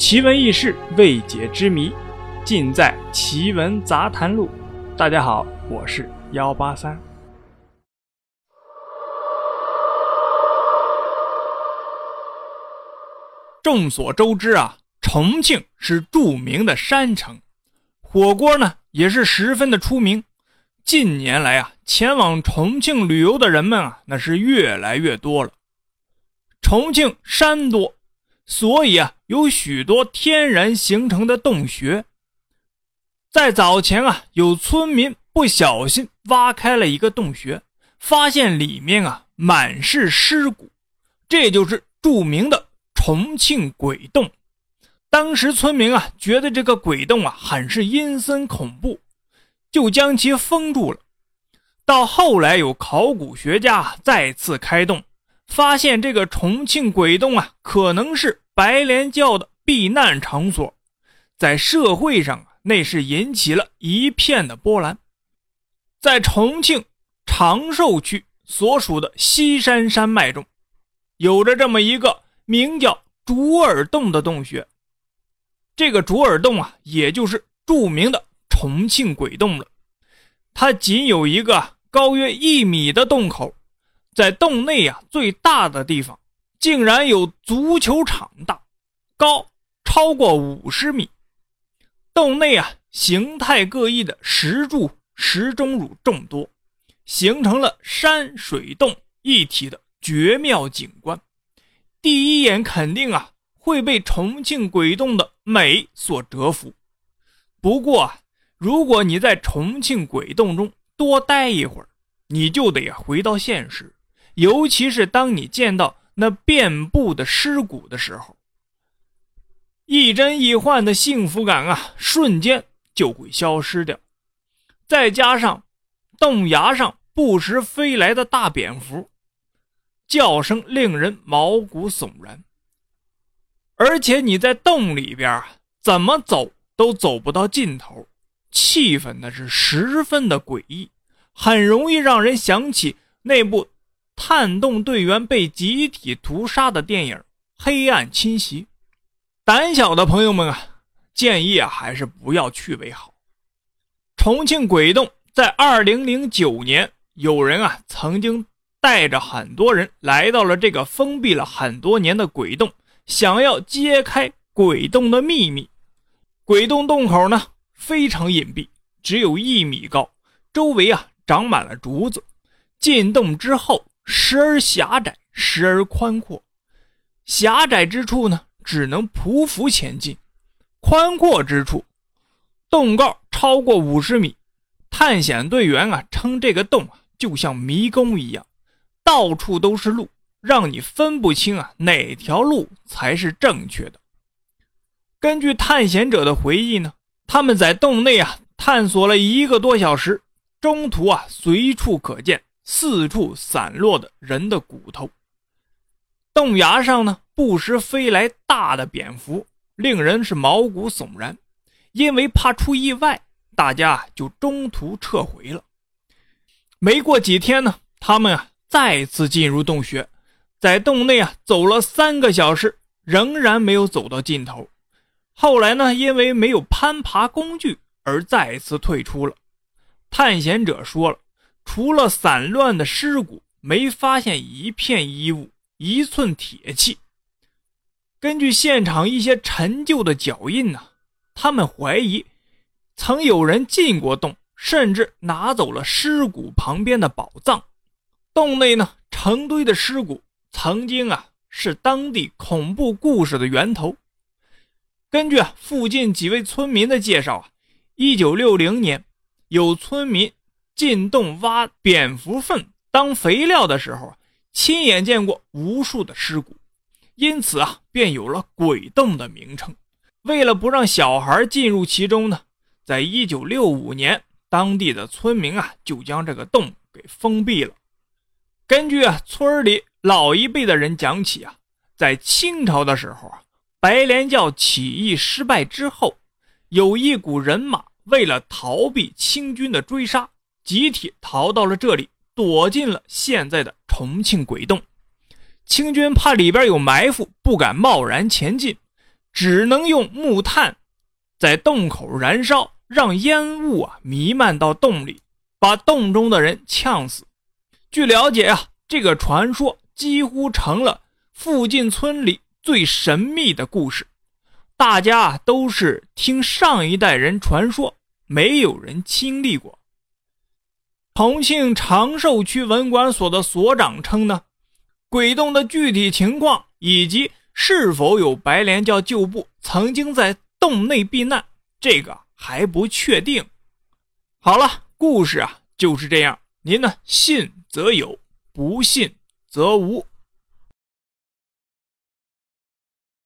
奇闻异事、未解之谜，尽在《奇闻杂谈录》。大家好，我是幺八三。众所周知啊，重庆是著名的山城，火锅呢也是十分的出名。近年来啊，前往重庆旅游的人们啊，那是越来越多了。重庆山多。所以啊，有许多天然形成的洞穴。在早前啊，有村民不小心挖开了一个洞穴，发现里面啊满是尸骨，这就是著名的重庆鬼洞。当时村民啊觉得这个鬼洞啊很是阴森恐怖，就将其封住了。到后来有考古学家再次开洞。发现这个重庆鬼洞啊，可能是白莲教的避难场所，在社会上啊，那是引起了一片的波澜。在重庆长寿区所属的西山山脉中，有着这么一个名叫竹耳洞的洞穴。这个竹耳洞啊，也就是著名的重庆鬼洞了。它仅有一个高约一米的洞口。在洞内啊，最大的地方竟然有足球场大，高超过五十米。洞内啊，形态各异的石柱、石钟乳众多，形成了山水洞一体的绝妙景观。第一眼肯定啊，会被重庆鬼洞的美所折服。不过啊，如果你在重庆鬼洞中多待一会儿，你就得回到现实。尤其是当你见到那遍布的尸骨的时候，亦真亦幻的幸福感啊，瞬间就会消失掉。再加上洞崖上不时飞来的大蝙蝠，叫声令人毛骨悚然。而且你在洞里边啊，怎么走都走不到尽头，气氛那是十分的诡异，很容易让人想起那部。探洞队员被集体屠杀的电影《黑暗侵袭》，胆小的朋友们啊，建议啊还是不要去为好。重庆鬼洞在二零零九年，有人啊曾经带着很多人来到了这个封闭了很多年的鬼洞，想要揭开鬼洞的秘密。鬼洞洞口呢非常隐蔽，只有一米高，周围啊长满了竹子。进洞之后。时而狭窄，时而宽阔。狭窄之处呢，只能匍匐前进；宽阔之处，洞高超过五十米。探险队员啊，称这个洞，就像迷宫一样，到处都是路，让你分不清啊哪条路才是正确的。根据探险者的回忆呢，他们在洞内啊探索了一个多小时，中途啊随处可见。四处散落的人的骨头，洞崖上呢不时飞来大的蝙蝠，令人是毛骨悚然。因为怕出意外，大家就中途撤回了。没过几天呢，他们啊再次进入洞穴，在洞内啊走了三个小时，仍然没有走到尽头。后来呢，因为没有攀爬工具而再次退出了。探险者说了。除了散乱的尸骨，没发现一片衣物、一寸铁器。根据现场一些陈旧的脚印呢，他们怀疑曾有人进过洞，甚至拿走了尸骨旁边的宝藏。洞内呢，成堆的尸骨，曾经啊是当地恐怖故事的源头。根据附近几位村民的介绍啊，一九六零年有村民。进洞挖蝙蝠粪当肥料的时候亲眼见过无数的尸骨，因此啊，便有了鬼洞的名称。为了不让小孩进入其中呢，在一九六五年，当地的村民啊就将这个洞给封闭了。根据啊村里老一辈的人讲起啊，在清朝的时候啊，白莲教起义失败之后，有一股人马为了逃避清军的追杀。集体逃到了这里，躲进了现在的重庆鬼洞。清军怕里边有埋伏，不敢贸然前进，只能用木炭在洞口燃烧，让烟雾啊弥漫到洞里，把洞中的人呛死。据了解啊，这个传说几乎成了附近村里最神秘的故事。大家都是听上一代人传说，没有人经历过。重庆长寿区文管所的所长称呢，鬼洞的具体情况以及是否有白莲教旧部曾经在洞内避难，这个还不确定。好了，故事啊就是这样，您呢信则有，不信则无。